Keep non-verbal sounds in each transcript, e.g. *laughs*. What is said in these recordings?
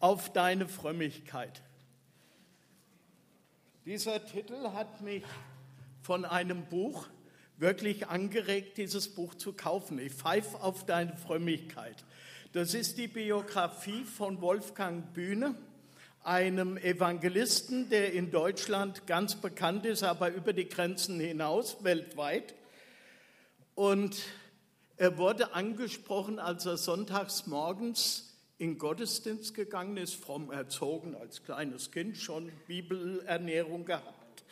auf deine Frömmigkeit. Dieser Titel hat mich von einem Buch wirklich angeregt, dieses Buch zu kaufen. Ich pfeife auf deine Frömmigkeit. Das ist die Biografie von Wolfgang Bühne, einem Evangelisten, der in Deutschland ganz bekannt ist, aber über die Grenzen hinaus, weltweit. Und er wurde angesprochen, als er sonntags morgens in Gottesdienst gegangen ist, fromm erzogen, als kleines Kind schon Bibelernährung gehabt.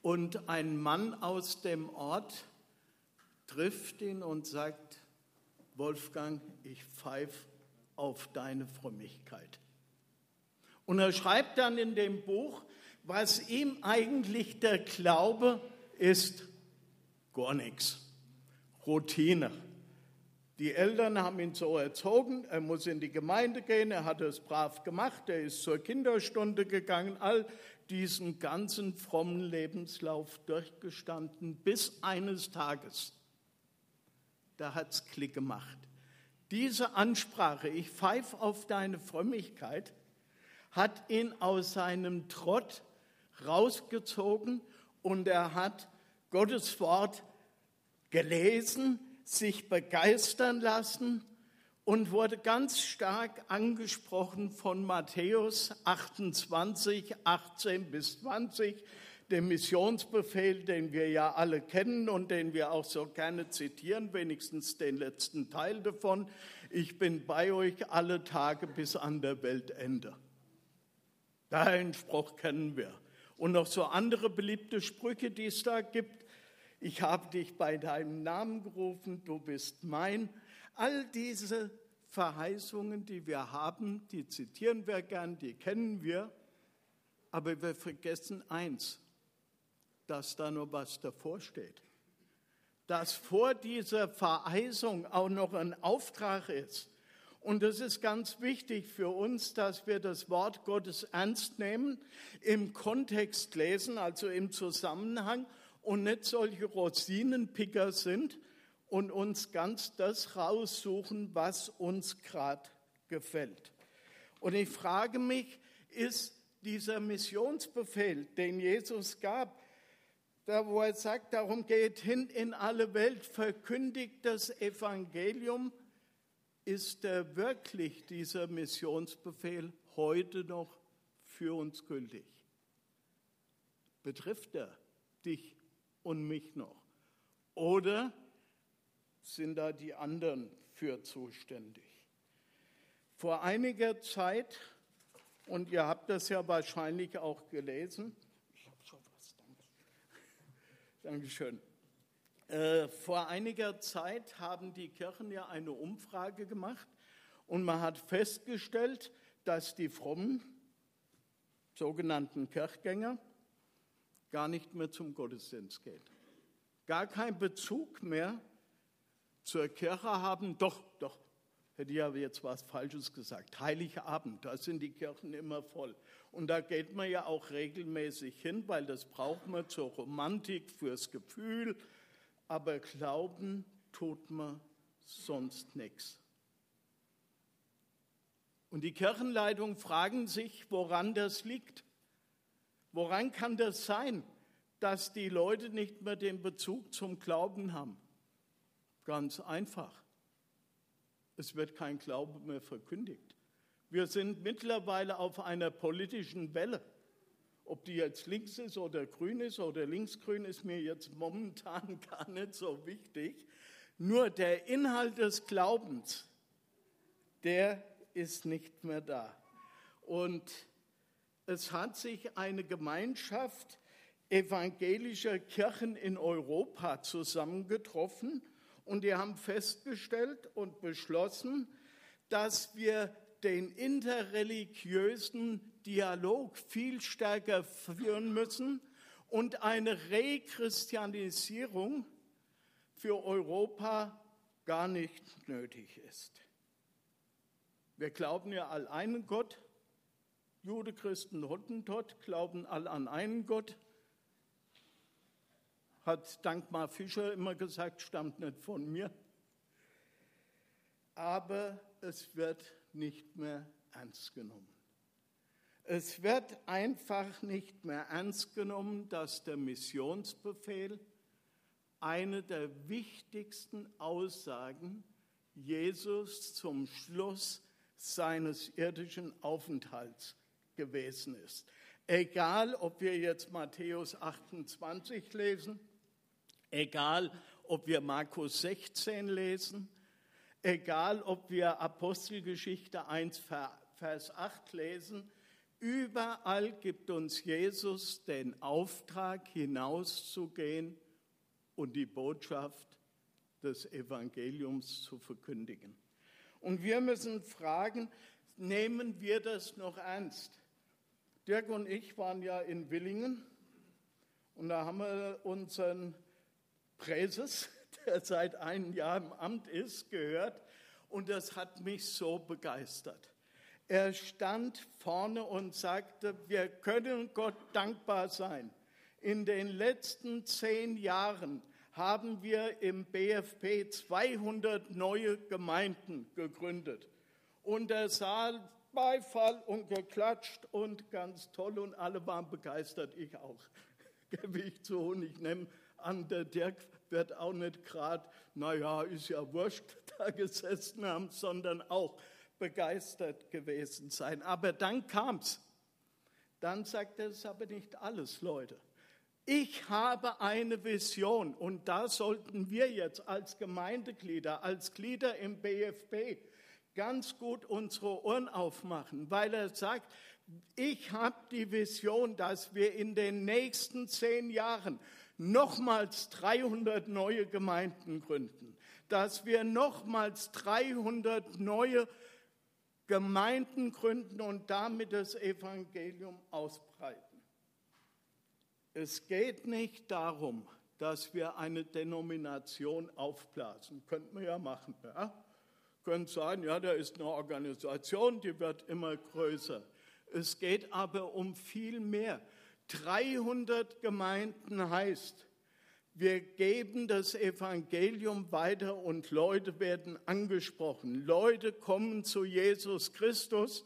Und ein Mann aus dem Ort trifft ihn und sagt, Wolfgang, ich pfeife auf deine Frömmigkeit. Und er schreibt dann in dem Buch, was ihm eigentlich der Glaube ist, gar nichts. Routine. Die Eltern haben ihn so erzogen, er muss in die Gemeinde gehen, er hat es brav gemacht, er ist zur Kinderstunde gegangen, all diesen ganzen frommen Lebenslauf durchgestanden, bis eines Tages, da hat es Klick gemacht. Diese Ansprache, ich pfeife auf deine Frömmigkeit, hat ihn aus seinem Trott rausgezogen und er hat Gottes Wort gelesen, sich begeistern lassen und wurde ganz stark angesprochen von Matthäus 28, 18 bis 20, dem Missionsbefehl, den wir ja alle kennen und den wir auch so gerne zitieren, wenigstens den letzten Teil davon. Ich bin bei euch alle Tage bis an der Weltende. Deinen Spruch kennen wir. Und noch so andere beliebte Sprüche, die es da gibt ich habe dich bei deinem Namen gerufen, du bist mein. All diese Verheißungen, die wir haben, die zitieren wir gern, die kennen wir, aber wir vergessen eins, dass da noch was davor steht. Dass vor dieser Verheißung auch noch ein Auftrag ist. Und es ist ganz wichtig für uns, dass wir das Wort Gottes ernst nehmen, im Kontext lesen, also im Zusammenhang und nicht solche Rosinenpicker sind und uns ganz das raussuchen, was uns gerade gefällt. Und ich frage mich, ist dieser Missionsbefehl, den Jesus gab, da wo er sagt, darum geht hin in alle Welt, verkündigt das Evangelium, ist er wirklich dieser Missionsbefehl heute noch für uns gültig? Betrifft er dich und mich noch? Oder sind da die anderen für zuständig? Vor einiger Zeit, und ihr habt das ja wahrscheinlich auch gelesen, ich habe schon was, danke. *laughs* Dankeschön. Äh, vor einiger Zeit haben die Kirchen ja eine Umfrage gemacht und man hat festgestellt, dass die frommen sogenannten Kirchgänger gar nicht mehr zum Gottesdienst gehen. Gar keinen Bezug mehr zur Kirche haben. Doch, doch, hätte ich aber jetzt was Falsches gesagt. Heiligabend, da sind die Kirchen immer voll. Und da geht man ja auch regelmäßig hin, weil das braucht man zur Romantik, fürs Gefühl. Aber glauben tut man sonst nichts. Und die Kirchenleitungen fragen sich, woran das liegt. Woran kann das sein, dass die Leute nicht mehr den Bezug zum Glauben haben? Ganz einfach. Es wird kein Glaube mehr verkündigt. Wir sind mittlerweile auf einer politischen Welle. Ob die jetzt links ist oder grün ist oder linksgrün, ist mir jetzt momentan *laughs* gar nicht so wichtig. Nur der Inhalt des Glaubens, der ist nicht mehr da. Und es hat sich eine Gemeinschaft evangelischer Kirchen in Europa zusammengetroffen und die haben festgestellt und beschlossen, dass wir den interreligiösen Dialog viel stärker führen müssen und eine Rechristianisierung für Europa gar nicht nötig ist. Wir glauben ja all einen Gott, Jude, Christen, Hottentott glauben alle an einen Gott. Hat Dankmar Fischer immer gesagt, stammt nicht von mir. Aber es wird nicht mehr ernst genommen. Es wird einfach nicht mehr ernst genommen, dass der Missionsbefehl eine der wichtigsten Aussagen Jesus zum Schluss seines irdischen Aufenthalts gewesen ist. Egal, ob wir jetzt Matthäus 28 lesen, egal, ob wir Markus 16 lesen, egal, ob wir Apostelgeschichte 1, Vers 8 lesen, überall gibt uns Jesus den Auftrag, hinauszugehen und die Botschaft des Evangeliums zu verkündigen. Und wir müssen fragen, nehmen wir das noch ernst? Dirk und ich waren ja in Willingen und da haben wir unseren Präses, *laughs* der seit einem Jahr im Amt ist, gehört und das hat mich so begeistert. Er stand vorne und sagte, wir können Gott dankbar sein. In den letzten zehn Jahren haben wir im BFP 200 neue Gemeinden gegründet. Und der Saal Beifall und geklatscht und ganz toll und alle waren begeistert, ich auch. *laughs* Gebe ich zu und ich nehme an, der Dirk wird auch nicht gerade, naja, ist ja wurscht, *laughs* da gesessen haben, sondern auch begeistert gewesen sein. Aber dann kam es. Dann sagte es aber nicht alles, Leute. Ich habe eine Vision und da sollten wir jetzt als Gemeindeglieder, als Glieder im BFB ganz gut unsere Ohren aufmachen, weil er sagt, ich habe die Vision, dass wir in den nächsten zehn Jahren nochmals 300 neue Gemeinden gründen, dass wir nochmals 300 neue Gemeinden gründen und damit das Evangelium ausbreiten. Es geht nicht darum, dass wir eine Denomination aufblasen. Könnten wir ja machen. Ja? Können sagen, ja, da ist eine Organisation, die wird immer größer. Es geht aber um viel mehr. 300 Gemeinden heißt, wir geben das Evangelium weiter und Leute werden angesprochen. Leute kommen zu Jesus Christus.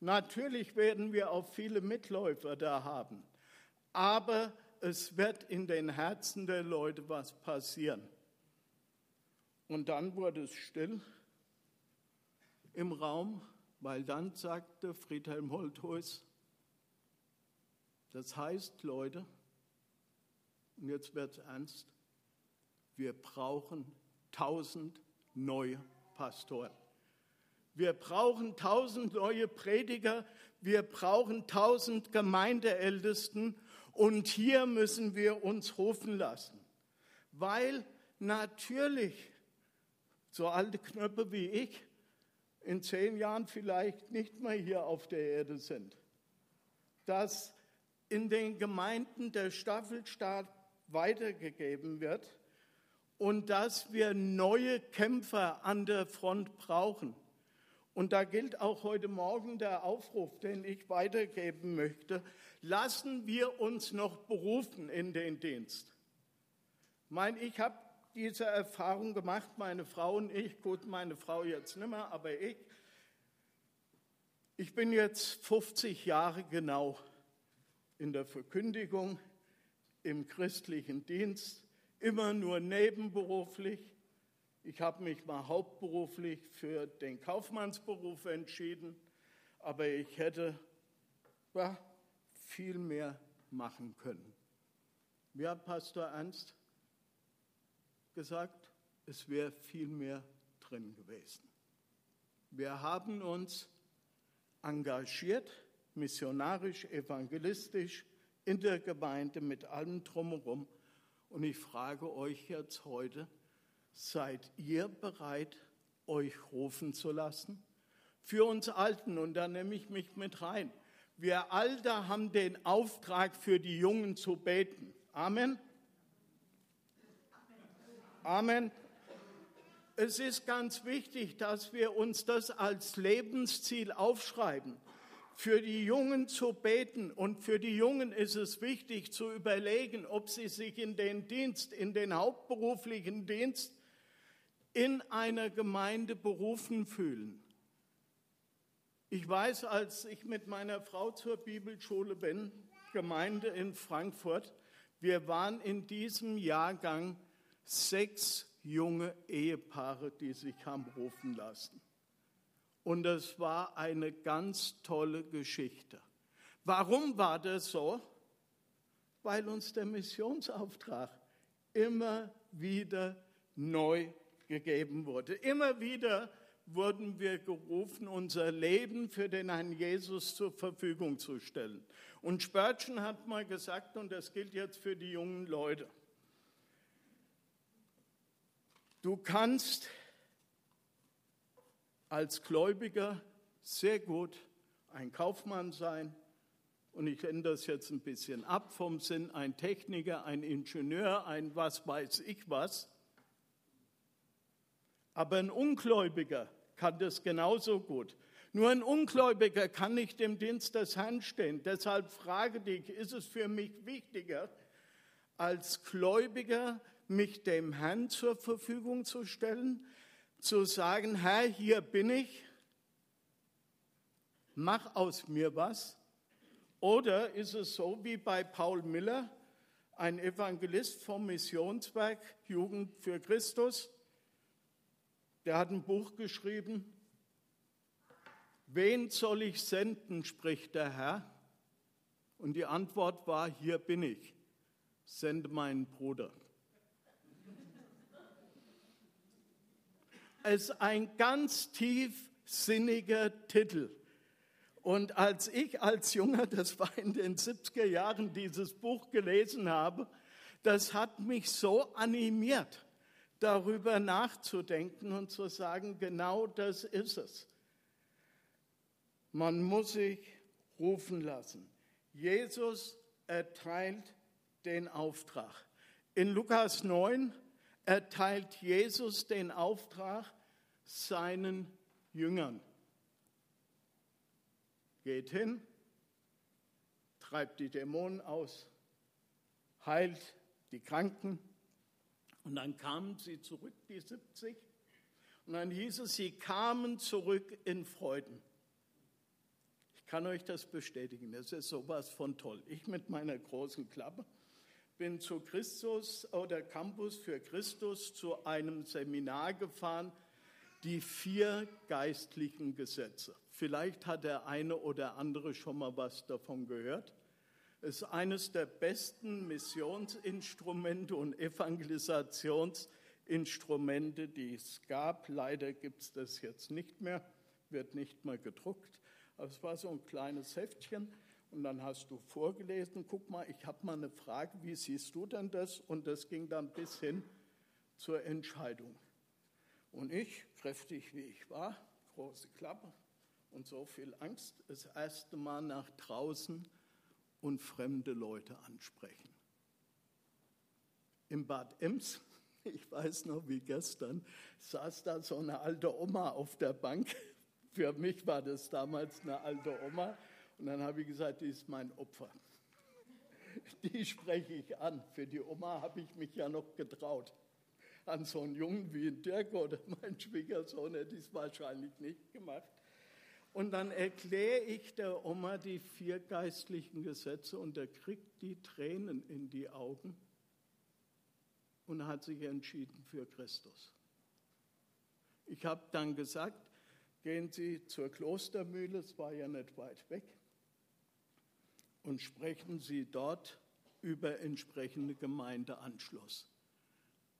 Natürlich werden wir auch viele Mitläufer da haben aber es wird in den Herzen der Leute was passieren. Und dann wurde es still im Raum, weil dann sagte Friedhelm Holthuis, das heißt, Leute, und jetzt wird es ernst, wir brauchen tausend neue Pastoren. Wir brauchen tausend neue Prediger, wir brauchen tausend Gemeindeältesten und hier müssen wir uns rufen lassen, weil natürlich so alte Knöpfe wie ich in zehn Jahren vielleicht nicht mehr hier auf der Erde sind. Dass in den Gemeinden der Staffelstab weitergegeben wird und dass wir neue Kämpfer an der Front brauchen. Und da gilt auch heute Morgen der Aufruf, den ich weitergeben möchte lassen wir uns noch berufen in den Dienst. Ich meine, ich habe diese Erfahrung gemacht, meine Frau und ich, gut, meine Frau jetzt nicht mehr, aber ich. Ich bin jetzt 50 Jahre genau in der Verkündigung, im christlichen Dienst, immer nur nebenberuflich. Ich habe mich mal hauptberuflich für den Kaufmannsberuf entschieden, aber ich hätte ja, viel mehr machen können. Hat Pastor Ernst gesagt? Es wäre viel mehr drin gewesen. Wir haben uns engagiert, missionarisch, evangelistisch, in der Gemeinde mit allem drumherum. Und ich frage euch jetzt heute, seid ihr bereit, euch rufen zu lassen? Für uns Alten, und da nehme ich mich mit rein. Wir alle haben den Auftrag, für die Jungen zu beten. Amen. Amen. Es ist ganz wichtig, dass wir uns das als Lebensziel aufschreiben, für die Jungen zu beten. Und für die Jungen ist es wichtig zu überlegen, ob sie sich in den Dienst, in den hauptberuflichen Dienst in einer Gemeinde berufen fühlen. Ich weiß, als ich mit meiner Frau zur Bibelschule bin, Gemeinde in Frankfurt, wir waren in diesem Jahrgang sechs junge Ehepaare, die sich haben rufen lassen. Und es war eine ganz tolle Geschichte. Warum war das so? Weil uns der Missionsauftrag immer wieder neu gegeben wurde. Immer wieder wurden wir gerufen, unser Leben für den Herrn Jesus zur Verfügung zu stellen. Und Spurgeon hat mal gesagt, und das gilt jetzt für die jungen Leute, du kannst als Gläubiger sehr gut ein Kaufmann sein, und ich ändere das jetzt ein bisschen ab vom Sinn, ein Techniker, ein Ingenieur, ein was weiß ich was. Aber ein Ungläubiger kann das genauso gut. Nur ein Ungläubiger kann nicht im Dienst des Herrn stehen. Deshalb frage dich, ist es für mich wichtiger, als Gläubiger mich dem Herrn zur Verfügung zu stellen, zu sagen, Herr, hier bin ich, mach aus mir was? Oder ist es so wie bei Paul Miller, ein Evangelist vom Missionswerk Jugend für Christus, der hat ein Buch geschrieben, Wen soll ich senden, spricht der Herr. Und die Antwort war, hier bin ich, sende meinen Bruder. Ist ein ganz tiefsinniger Titel. Und als ich als Junger, das war in den 70er Jahren, dieses Buch gelesen habe, das hat mich so animiert darüber nachzudenken und zu sagen, genau das ist es. Man muss sich rufen lassen. Jesus erteilt den Auftrag. In Lukas 9 erteilt Jesus den Auftrag seinen Jüngern. Geht hin, treibt die Dämonen aus, heilt die Kranken, und dann kamen sie zurück, die 70. Und dann hieß es, sie kamen zurück in Freuden. Ich kann euch das bestätigen, das ist sowas von toll. Ich mit meiner großen Klappe bin zu Christus oder Campus für Christus zu einem Seminar gefahren, die vier geistlichen Gesetze. Vielleicht hat der eine oder andere schon mal was davon gehört ist eines der besten Missionsinstrumente und Evangelisationsinstrumente, die es gab. Leider gibt es das jetzt nicht mehr, wird nicht mehr gedruckt. Aber es war so ein kleines Heftchen und dann hast du vorgelesen, guck mal, ich habe mal eine Frage, wie siehst du denn das? Und das ging dann bis hin zur Entscheidung. Und ich, kräftig wie ich war, große Klappe und so viel Angst, das erste Mal nach draußen und fremde Leute ansprechen. Im Bad Ems, *laughs* ich weiß noch wie gestern, saß da so eine alte Oma auf der Bank. *laughs* Für mich war das damals eine alte Oma. Und dann habe ich gesagt, die ist mein Opfer. *laughs* Die spreche ich an. Für die Oma habe ich mich ja noch getraut. An so einen Jungen wie Dirk oder *laughs* mein Schwiegersohn hätte ich es wahrscheinlich nicht gemacht. Und dann erkläre ich der Oma die vier geistlichen Gesetze und er kriegt die Tränen in die Augen und hat sich entschieden für Christus. Ich habe dann gesagt, gehen Sie zur Klostermühle, es war ja nicht weit weg, und sprechen Sie dort über entsprechende Gemeindeanschluss.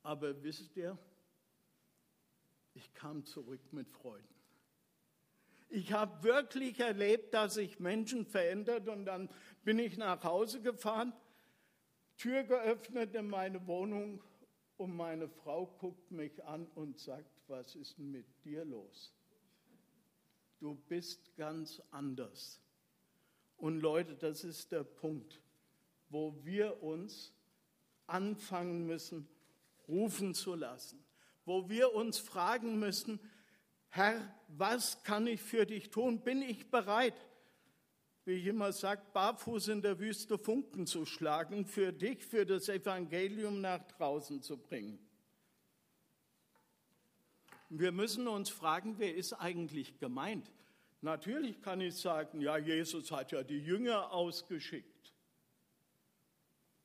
Aber wisst ihr, ich kam zurück mit Freuden. Ich habe wirklich erlebt, dass sich Menschen verändert und dann bin ich nach Hause gefahren, Tür geöffnet in meine Wohnung und meine Frau guckt mich an und sagt, was ist mit dir los? Du bist ganz anders. Und Leute, das ist der Punkt, wo wir uns anfangen müssen, rufen zu lassen, wo wir uns fragen müssen, Herr, was kann ich für dich tun? Bin ich bereit, wie ich immer sage, barfuß in der Wüste Funken zu schlagen, für dich, für das Evangelium nach draußen zu bringen? Wir müssen uns fragen, wer ist eigentlich gemeint? Natürlich kann ich sagen, ja, Jesus hat ja die Jünger ausgeschickt.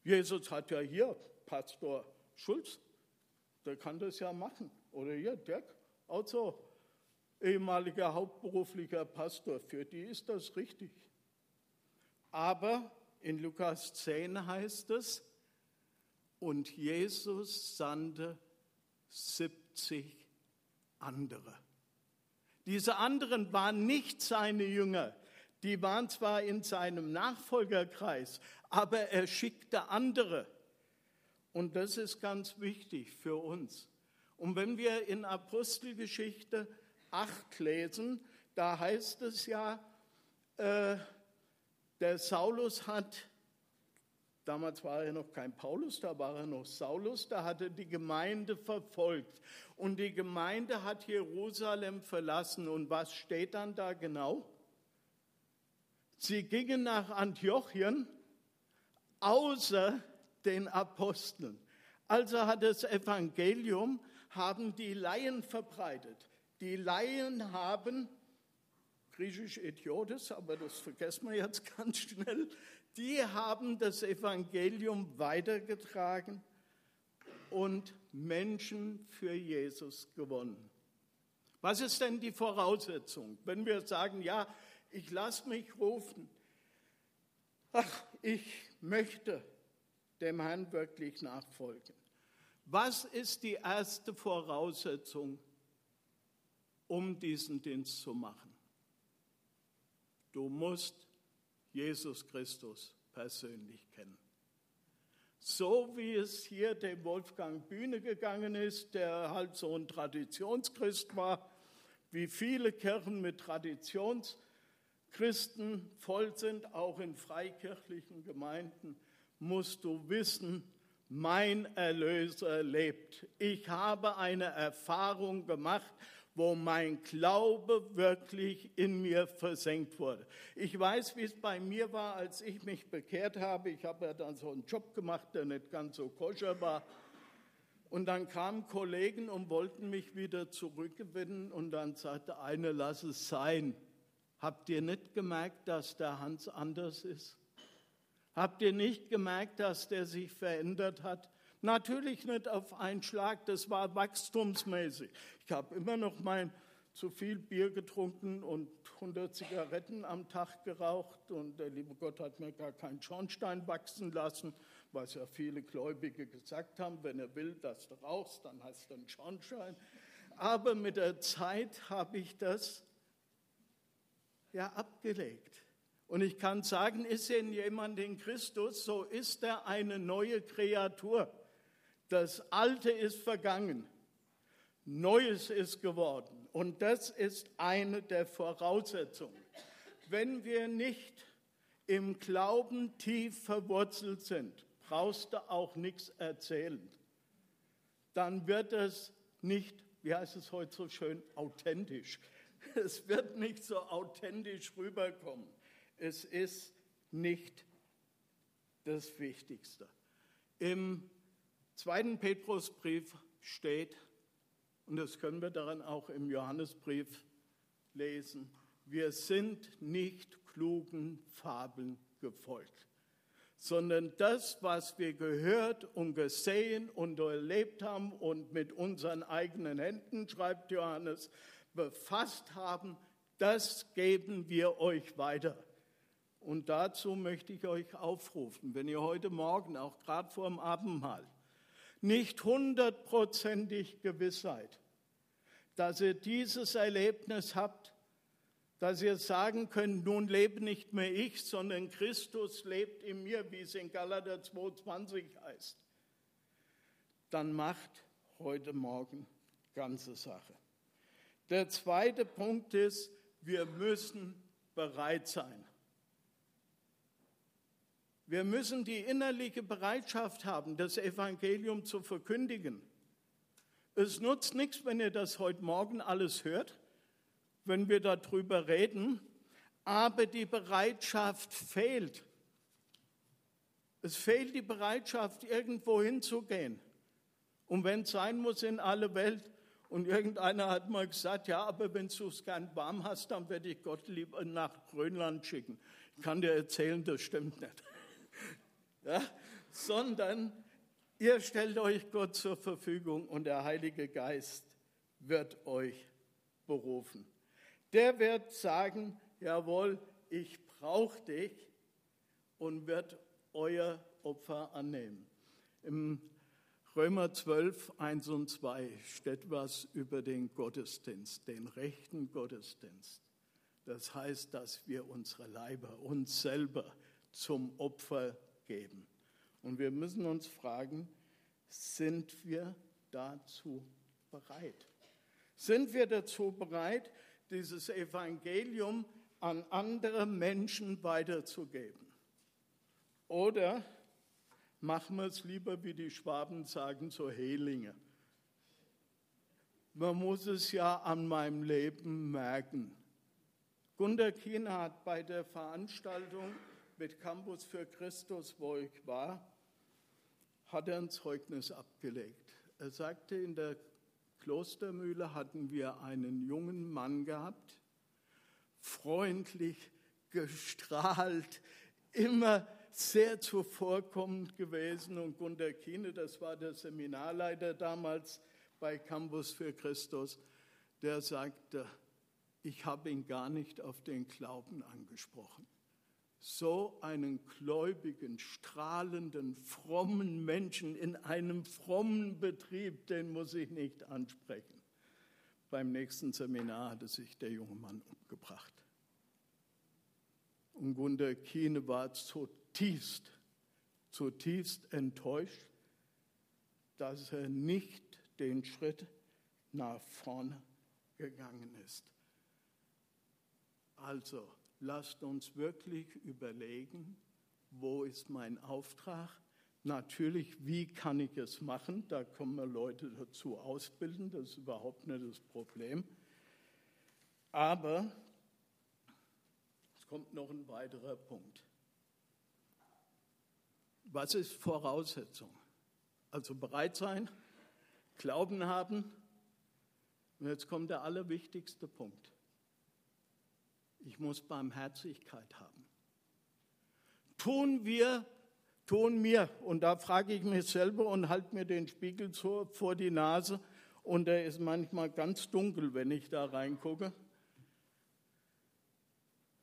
Jesus hat ja hier Pastor Schulz, der kann das ja machen. Oder hier Dirk, auch so ehemaliger hauptberuflicher Pastor, für die ist das richtig. Aber in Lukas 10 heißt es, und Jesus sandte 70 andere. Diese anderen waren nicht seine Jünger, die waren zwar in seinem Nachfolgerkreis, aber er schickte andere. Und das ist ganz wichtig für uns. Und wenn wir in Apostelgeschichte 8 lesen, da heißt es ja, äh, der Saulus hat, damals war er noch kein Paulus, da war er noch Saulus, da hat er die Gemeinde verfolgt. Und die Gemeinde hat Jerusalem verlassen. Und was steht dann da genau? Sie gingen nach Antiochien, außer den Aposteln. Also hat das Evangelium, haben die Laien verbreitet. Die Laien haben griechisch Idiotes, aber das vergessen wir jetzt *laughs* ganz schnell, die haben das Evangelium weitergetragen und Menschen für Jesus gewonnen. Was ist denn die Voraussetzung, wenn wir sagen, ja, ich lasse mich rufen, ach, ich möchte dem Herrn wirklich nachfolgen. Was ist die erste Voraussetzung, um diesen Dienst zu machen? Du musst Jesus Christus persönlich kennen. So wie es hier dem Wolfgang Bühne gegangen ist, der halt so ein Traditionschrist war, wie viele Kirchen mit Traditionschristen voll sind, auch in freikirchlichen Gemeinden, musst du wissen, mein Erlöser lebt. Ich habe eine Erfahrung gemacht wo mein Glaube wirklich in mir versenkt wurde. Ich weiß, wie es bei mir war, als ich mich bekehrt habe. Ich habe ja dann so einen Job gemacht, der nicht ganz so koscher war. Und dann kamen Kollegen und wollten mich wieder zurückgewinnen und dann sagte eine, lass es sein. Habt ihr nicht gemerkt, dass der Hans anders ist? Habt ihr nicht gemerkt, dass der sich verändert hat? Natürlich nicht auf einen Schlag, das war wachstumsmäßig. Ich habe immer noch mein zu viel Bier getrunken und 100 Zigaretten am Tag geraucht und der liebe Gott hat mir gar keinen Schornstein wachsen lassen, was ja viele Gläubige gesagt haben, wenn er will, dass du rauchst, dann hast du einen Schornstein. Aber mit der Zeit habe ich das ja abgelegt. Und ich kann sagen, ist denn jemand in Christus, so ist er eine neue Kreatur. Das Alte ist vergangen, Neues ist geworden. Und das ist eine der Voraussetzungen. Wenn wir nicht im Glauben tief verwurzelt sind, brauchst du auch nichts erzählen. Dann wird es nicht, wie heißt es heute so schön, authentisch. *laughs* Es wird nicht so authentisch rüberkommen. Es ist nicht das Wichtigste. Im zweiten Petrusbrief steht, und das können wir daran auch im Johannesbrief lesen, wir sind nicht klugen Fabeln gefolgt, sondern das, was wir gehört und gesehen und erlebt haben und mit unseren eigenen Händen, schreibt Johannes, befasst haben, das geben wir euch weiter. Und dazu möchte ich euch aufrufen, wenn ihr heute Morgen, auch gerade vor dem Abendmahl, nicht hundertprozentig gewiss seid, dass ihr dieses Erlebnis habt, dass ihr sagen könnt, nun lebe nicht mehr ich, sondern Christus lebt in mir, wie es in Galater 2,20 heißt, dann macht heute Morgen ganze Sache. Der zweite Punkt ist, wir müssen bereit sein. Wir müssen die innerliche Bereitschaft haben, das Evangelium zu verkündigen. Es nutzt nichts, wenn ihr das heute Morgen alles hört, wenn wir darüber reden, aber die Bereitschaft fehlt. Es fehlt die Bereitschaft, irgendwo hinzugehen. Und wenn es sein muss, in alle Welt Und irgendeiner hat mal gesagt, ja, aber wenn du es gern warm hast, dann werde ich Gott lieber nach Grönland schicken. Ich kann dir erzählen, das stimmt nicht. Ja, sondern ihr stellt euch Gott zur Verfügung und der Heilige Geist wird euch berufen. Der wird sagen, jawohl, ich brauche dich und wird euer Opfer annehmen. Im Römer 12, 1 und 2 steht was über den Gottesdienst, den rechten Gottesdienst. Das heißt, dass wir unsere Leiber, uns selber zum Opfer geben. Und wir müssen uns fragen, sind wir dazu bereit? Sind wir dazu bereit, dieses Evangelium an andere Menschen weiterzugeben? Oder machen wir es lieber, wie die Schwaben sagen, so Hehlinge. Man muss es ja an meinem Leben merken. Gunter Kiener hat bei der Veranstaltung mit Campus für Christus, wo ich war, hat er ein Zeugnis abgelegt. Er sagte, in der Klostermühle hatten wir einen jungen Mann gehabt, freundlich, gestrahlt, immer sehr zuvorkommend gewesen und Gunter Kiene, das war der Seminarleiter damals bei Campus für Christus, der sagte, ich habe ihn gar nicht auf den Glauben angesprochen. So einen gläubigen, strahlenden, frommen Menschen in einem frommen Betrieb, den muss ich nicht ansprechen. Beim nächsten Seminar hatte sich der junge Mann umgebracht. Und Gunter Kiene war zutiefst, zutiefst enttäuscht, dass er nicht den Schritt nach vorne gegangen ist. Also lasst uns wirklich überlegen, wo ist mein Auftrag? Natürlich, wie kann ich es machen? Da können wir Leute dazu ausbilden, das ist überhaupt nicht das Problem. Aber es kommt noch ein weiterer Punkt. Was ist Voraussetzung? Also bereit sein, Glauben haben. Und jetzt kommt der allerwichtigste Punkt. Ich muss Barmherzigkeit haben. Tun wir, tun mir, und da frage ich mich selber und halte mir den Spiegel vor die Nase, und der ist manchmal ganz dunkel, wenn ich da reingucke.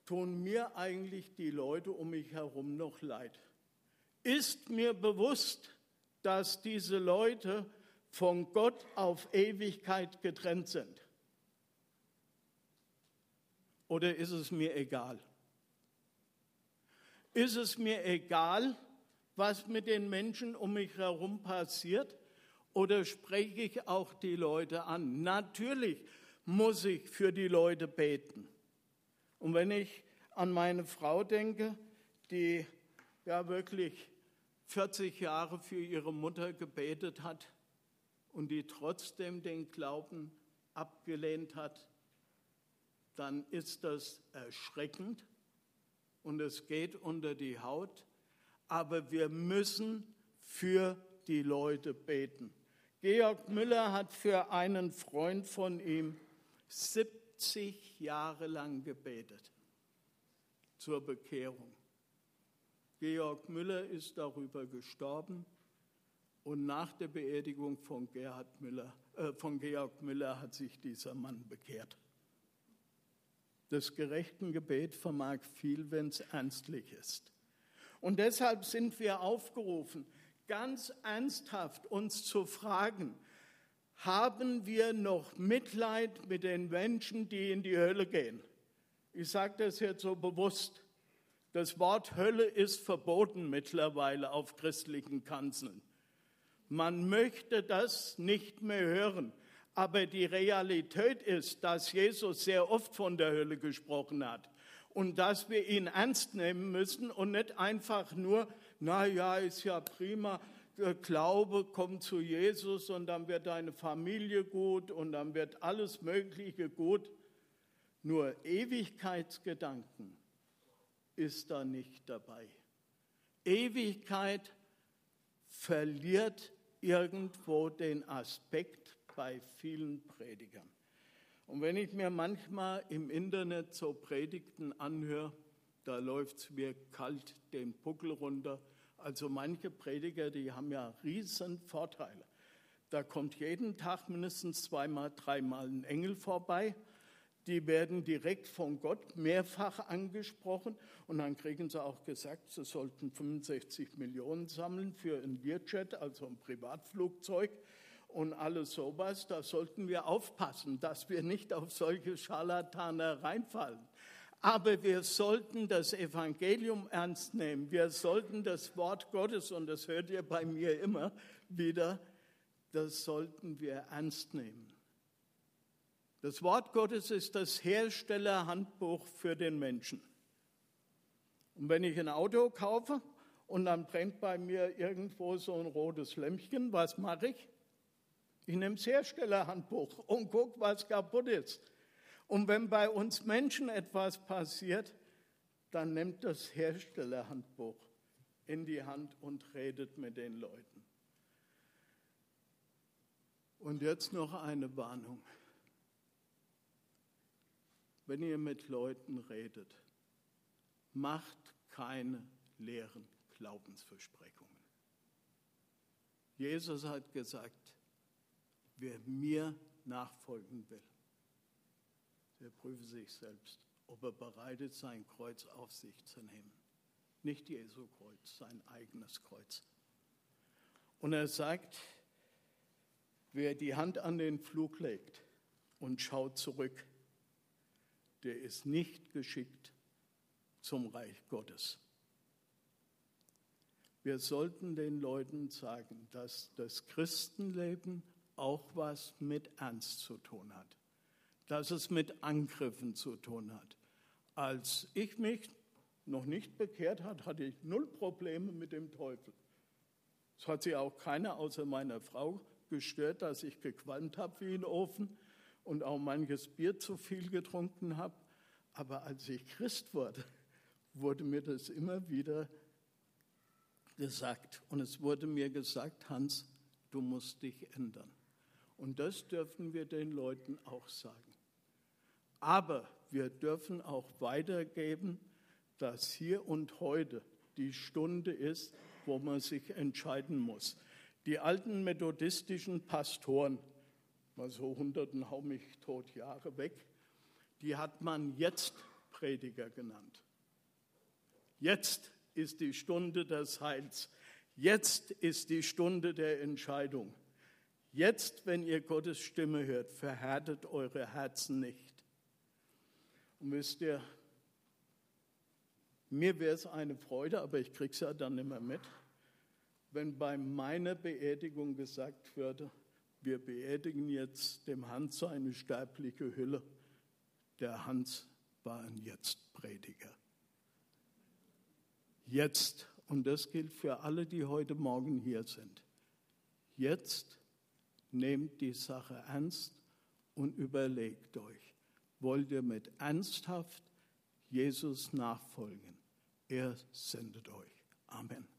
Tun mir eigentlich die Leute um mich herum noch leid? ist mir bewusst, dass diese Leute von Gott auf Ewigkeit getrennt sind? Oder ist es mir egal? Ist es mir egal, was mit den Menschen um mich herum passiert? Oder spreche ich auch die Leute an? Natürlich muss ich für die Leute beten. Und wenn ich an meine Frau denke, die ja wirklich 40 Jahre für ihre Mutter gebetet hat und die trotzdem den Glauben abgelehnt hat, dann ist das erschreckend und es geht unter die Haut. Aber wir müssen für die Leute beten. Georg Müller hat für einen Freund von ihm 70 Jahre lang gebetet zur Bekehrung. Georg Müller ist darüber gestorben und nach der Beerdigung von, Müller, äh, von Georg Müller hat sich dieser Mann bekehrt. Das gerechten Gebet vermag viel, wenn es ernstlich ist. Und deshalb sind wir aufgerufen, ganz ernsthaft uns zu fragen, haben wir noch Mitleid mit den Menschen, die in die Hölle gehen? Ich sage das jetzt so bewusst. Das Wort Hölle ist verboten mittlerweile auf christlichen Kanzeln. Man möchte das nicht mehr hören. Aber die Realität ist, dass Jesus sehr oft von der Hölle gesprochen hat und dass wir ihn ernst nehmen müssen und nicht einfach nur, na ja, ist ja prima, Glaube kommt zu Jesus und dann wird deine Familie gut und dann wird alles Mögliche gut. Nur Ewigkeitsgedanken ist da nicht dabei. Ewigkeit verliert irgendwo den Aspekt bei vielen Predigern. Und wenn ich mir manchmal im Internet so Predigten anhöre, da läuft es mir kalt den Buckel runter. Also manche Prediger, die haben ja riesen Vorteile. Da kommt jeden Tag mindestens zweimal, dreimal ein Engel vorbei. Die werden direkt von Gott mehrfach angesprochen und dann kriegen sie auch gesagt, sie sollten 65 Millionen sammeln für ein Learjet, also ein Privatflugzeug und alles sowas. Da sollten wir aufpassen, dass wir nicht auf solche Scharlatane reinfallen. Aber wir sollten das Evangelium ernst nehmen. Wir sollten das Wort Gottes, und das hört ihr bei mir immer wieder, das sollten wir ernst nehmen. Das Wort Gottes ist das Herstellerhandbuch für den Menschen. Und wenn ich ein Auto kaufe und dann brennt bei mir irgendwo so ein rotes Lämpchen, was mache ich? Ich nehme das Herstellerhandbuch und gucke, was kaputt ist. Und wenn bei uns Menschen etwas passiert, dann nimmt das Herstellerhandbuch in die Hand und redet mit den Leuten. Und jetzt noch eine Warnung. Wenn ihr mit Leuten redet, macht keine leeren Glaubensversprechungen. Jesus hat gesagt, wer mir nachfolgen will, der prüfe sich selbst, ob er bereit ist, sein Kreuz auf sich zu nehmen. Nicht Jesu Kreuz, sein eigenes Kreuz. Und er sagt, wer die Hand an den Flug legt und schaut zurück, der ist nicht geschickt zum Reich Gottes. Wir sollten den Leuten sagen, dass das Christenleben auch was mit Ernst zu tun hat dass es mit Angriffen zu tun hat. Als ich mich noch nicht bekehrt hat, hatte ich null Probleme mit dem Teufel. Es hat sich auch keiner außer meiner Frau gestört, dass ich gequalmt habe wie ein Ofen und auch manches Bier zu viel getrunken habe. Aber als ich Christ wurde, wurde mir das immer wieder gesagt. Und es wurde mir gesagt, Hans, du musst dich ändern. Und das dürfen wir den Leuten auch sagen. Aber wir dürfen auch weitergeben, dass hier und heute die Stunde ist, wo man sich entscheiden muss. Die alten methodistischen Pastoren, mal so hunderten hau mich tot Jahre weg, die hat man jetzt Prediger genannt. Jetzt ist die Stunde des Heils. Jetzt ist die Stunde der Entscheidung. Jetzt, wenn ihr Gottes Stimme hört, verhärtet eure Herzen nicht. Und wisst ihr, mir wäre es eine Freude, aber ich kriege es ja dann immer mit, wenn bei meiner Beerdigung gesagt würde, wir beerdigen jetzt dem Hans seine sterbliche Hülle. Der Hans war ein Jetzt-Prediger. Jetzt, und das gilt für alle, die heute Morgen hier sind, jetzt nehmt die Sache ernst und überlegt euch, wollt ihr mit ernsthaft Jesus nachfolgen. Er sendet euch. Amen.